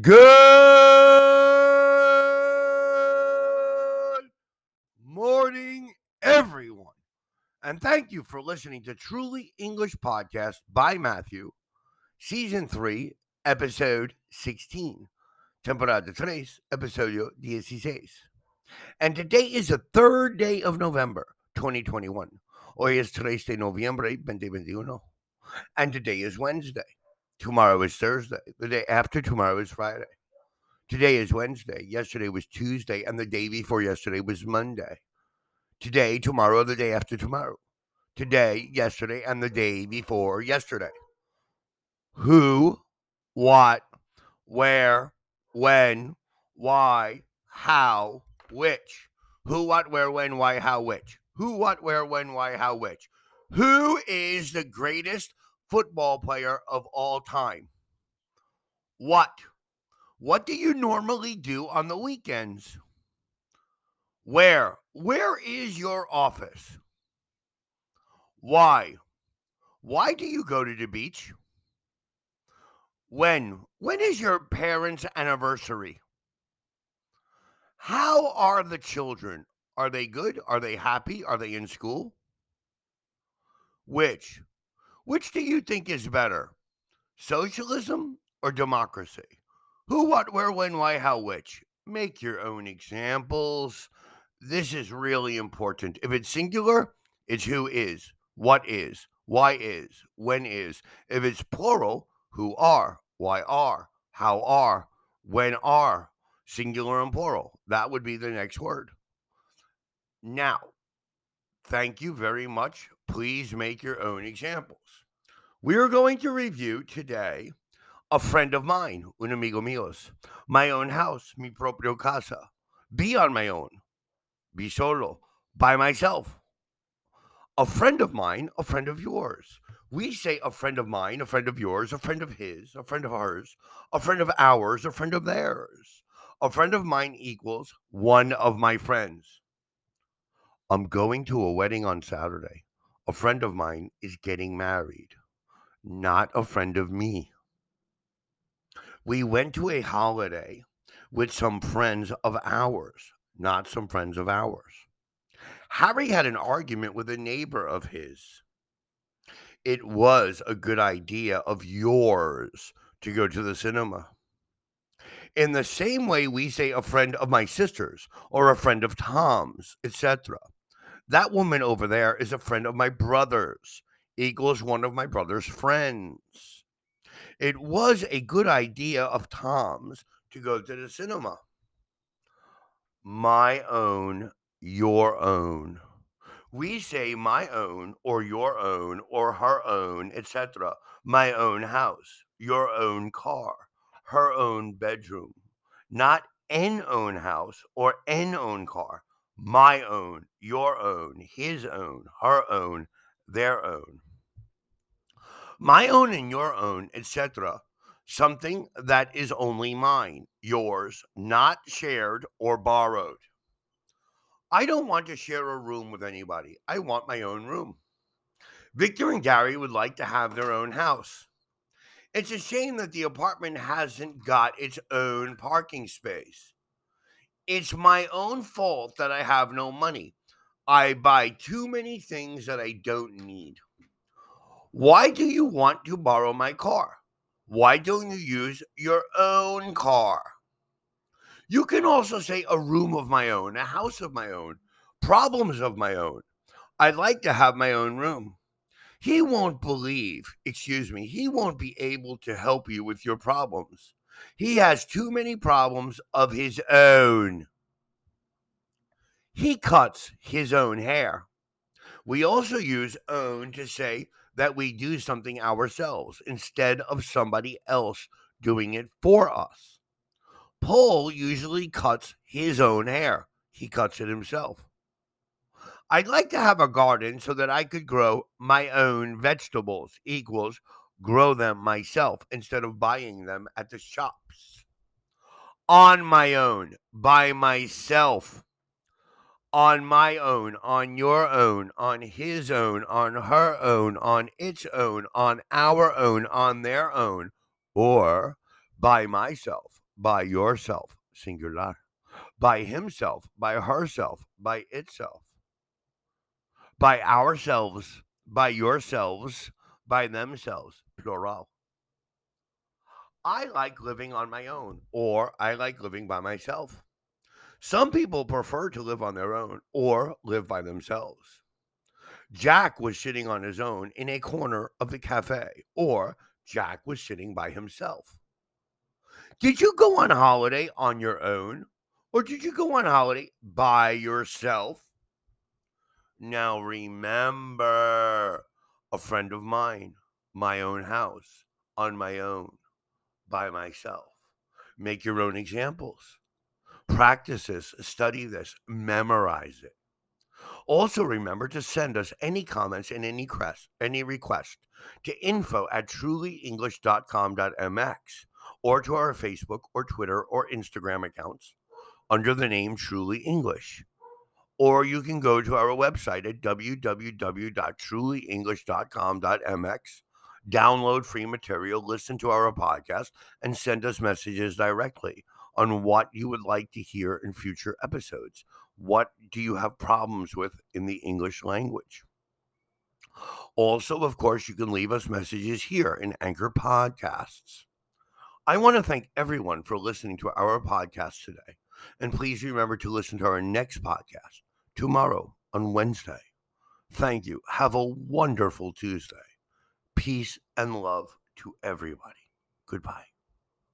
Good morning, everyone. And thank you for listening to Truly English Podcast by Matthew, Season 3, Episode 16. Temporada 3, Episodio 16. And today is the third day of November, 2021. Hoy es 3 de noviembre, 2021. And today is Wednesday. Tomorrow is Thursday. The day after tomorrow is Friday. Today is Wednesday. Yesterday was Tuesday. And the day before yesterday was Monday. Today, tomorrow, the day after tomorrow. Today, yesterday, and the day before yesterday. Who, what, where, when, why, how, which. Who, what, where, when, why, how, which. Who, what, where, when, why, how, which. Who is the greatest football player of all time. What? What do you normally do on the weekends? Where? Where is your office? Why? Why do you go to the beach? When? When is your parents' anniversary? How are the children? Are they good? Are they happy? Are they in school? Which? Which do you think is better, socialism or democracy? Who, what, where, when, why, how, which? Make your own examples. This is really important. If it's singular, it's who is, what is, why is, when is. If it's plural, who are, why are, how are, when are, singular and plural. That would be the next word. Now, thank you very much. Please make your own examples. We are going to review today a friend of mine, un amigo míos, my own house, mi propio casa, be on my own, be solo, by myself. A friend of mine, a friend of yours. We say a friend of mine, a friend of yours, a friend of his, a friend of hers, a friend of ours, a friend of theirs. A friend of mine equals one of my friends. I'm going to a wedding on Saturday. A friend of mine is getting married not a friend of me. We went to a holiday with some friends of ours, not some friends of ours. Harry had an argument with a neighbor of his. It was a good idea of yours to go to the cinema. In the same way, we say a friend of my sister's or a friend of Tom's, etc. That woman over there is a friend of my brother's equals one of my brother's friends. It was a good idea of Tom's to go to the cinema. My own, your own. We say my own or your own or her own, etc. My own house, your own car, her own bedroom. Not an own house or an own car. My own, your own, his own, her own, their own my own and your own, etc. Something that is only mine, yours, not shared or borrowed. I don't want to share a room with anybody. I want my own room. Victor and Gary would like to have their own house. It's a shame that the apartment hasn't got its own parking space. It's my own fault that I have no money. I buy too many things that I don't need. Why do you want to borrow my car? Why don't you use your own car? You can also say a room of my own, a house of my own, problems of my own. I'd like to have my own room. He won't believe, excuse me, he won't be able to help you with your problems. He has too many problems of his own. He cuts his own hair. We also use own to say that we do something ourselves instead of somebody else doing it for us. Paul usually cuts his own hair, he cuts it himself. I'd like to have a garden so that I could grow my own vegetables, equals grow them myself instead of buying them at the shops. On my own, by myself on my own, on your own, on his own, on her own, on its own, on our own, on their own, or by myself, by yourself, singular, by himself, by herself, by itself, by ourselves, by yourselves, by themselves, plural. I like living on my own, or I like living by myself. Some people prefer to live on their own or live by themselves. Jack was sitting on his own in a corner of the cafe, or Jack was sitting by himself. Did you go on holiday on your own, or did you go on holiday by yourself? Now remember, a friend of mine, my own house, on my own by myself. Make your own examples. Practice this, study this, memorize it. Also, remember to send us any comments and any, crest, any request to info at trulyenglish.com.mx or to our Facebook or Twitter or Instagram accounts under the name Truly English. Or you can go to our website at www.trulyenglish.com.mx download free material, listen to our podcast, and send us messages directly on what you would like to hear in future episodes. What do you have problems with in the English language? Also, of course, you can leave us messages here in Anchor Podcasts. I want to thank everyone for listening to our podcast today. And please remember to listen to our next podcast tomorrow on Wednesday. Thank you. Have a wonderful Tuesday peace and love to everybody. Goodbye.